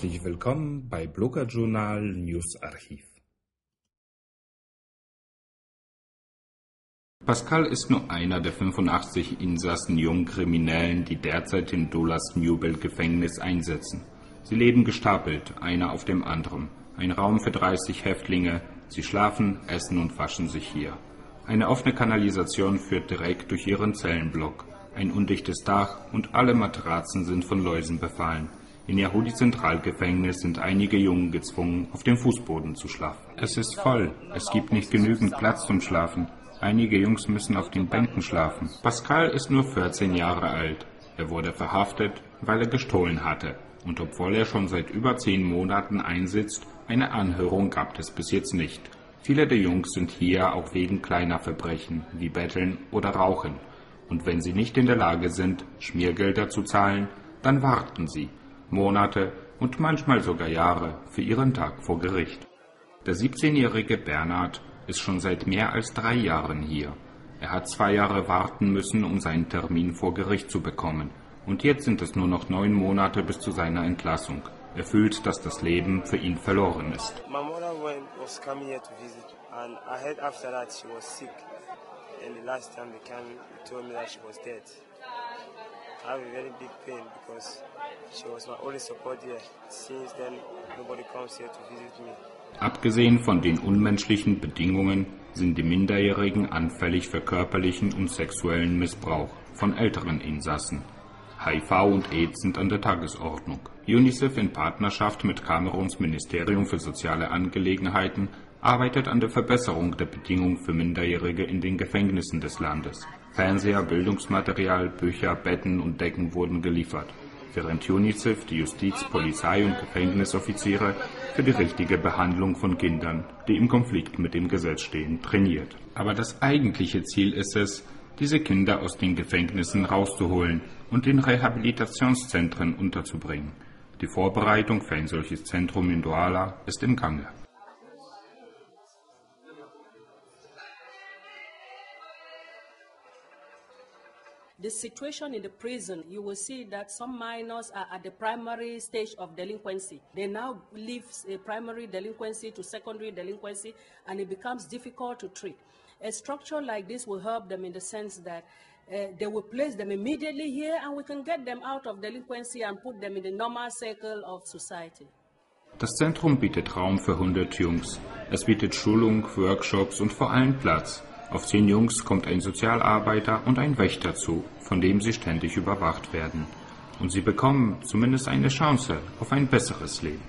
Herzlich willkommen bei Blogger Journal News Archiv. Pascal ist nur einer der 85 Insassen Jungkriminellen, die derzeit in Dolas Newbel-Gefängnis einsetzen. Sie leben gestapelt, einer auf dem anderen. Ein Raum für 30 Häftlinge. Sie schlafen, essen und waschen sich hier. Eine offene Kanalisation führt direkt durch ihren Zellenblock. Ein undichtes Dach und alle Matratzen sind von Läusen befallen. In Yahudi-Zentralgefängnis sind einige Jungen gezwungen, auf dem Fußboden zu schlafen. Es ist voll. Es gibt nicht genügend Platz zum Schlafen. Einige Jungs müssen auf den Bänken schlafen. Pascal ist nur 14 Jahre alt. Er wurde verhaftet, weil er gestohlen hatte. Und obwohl er schon seit über zehn Monaten einsitzt, eine Anhörung gab es bis jetzt nicht. Viele der Jungs sind hier auch wegen kleiner Verbrechen wie Betteln oder Rauchen. Und wenn sie nicht in der Lage sind, Schmiergelder zu zahlen, dann warten sie, Monate und manchmal sogar Jahre für ihren Tag vor Gericht. Der 17-jährige Bernhard ist schon seit mehr als drei Jahren hier. Er hat zwei Jahre warten müssen, um seinen Termin vor Gericht zu bekommen. Und jetzt sind es nur noch neun Monate bis zu seiner Entlassung. Er fühlt, dass das Leben für ihn verloren ist. And the last time they came, they told me that she was. Have a very big pain because she was my only support here. Since then, nobody comes here to visit me. Abgesehen von den unmenschlichen Bedingungen sind die Minderjährigen anfällig für körperlichen und sexuellen Missbrauch von älteren Insassen. HIV und AIDS sind an der Tagesordnung. UNICEF in Partnerschaft mit Kameruns Ministerium für soziale Angelegenheiten arbeitet an der Verbesserung der Bedingungen für Minderjährige in den Gefängnissen des Landes. Fernseher, Bildungsmaterial, Bücher, Betten und Decken wurden geliefert, während UNICEF die Justiz, Polizei und Gefängnisoffiziere für die richtige Behandlung von Kindern, die im Konflikt mit dem Gesetz stehen, trainiert. Aber das eigentliche Ziel ist es, diese Kinder aus den Gefängnissen rauszuholen und in Rehabilitationszentren unterzubringen. Die Vorbereitung für ein solches Zentrum in Douala ist im Gange. The situation in the prison, you will see that some minors are at the primary stage of delinquency. They now leave primary delinquency to secondary delinquency, and it becomes difficult to treat. A structure like this will help them in the sense that uh, they will place them immediately here, and we can get them out of delinquency and put them in the normal circle of society. Das Zentrum bietet Raum für 100 Jungs. Es bietet Schulung, Workshops und vor allem Platz. Auf zehn Jungs kommt ein Sozialarbeiter und ein Wächter zu, von dem sie ständig überwacht werden. Und sie bekommen zumindest eine Chance auf ein besseres Leben.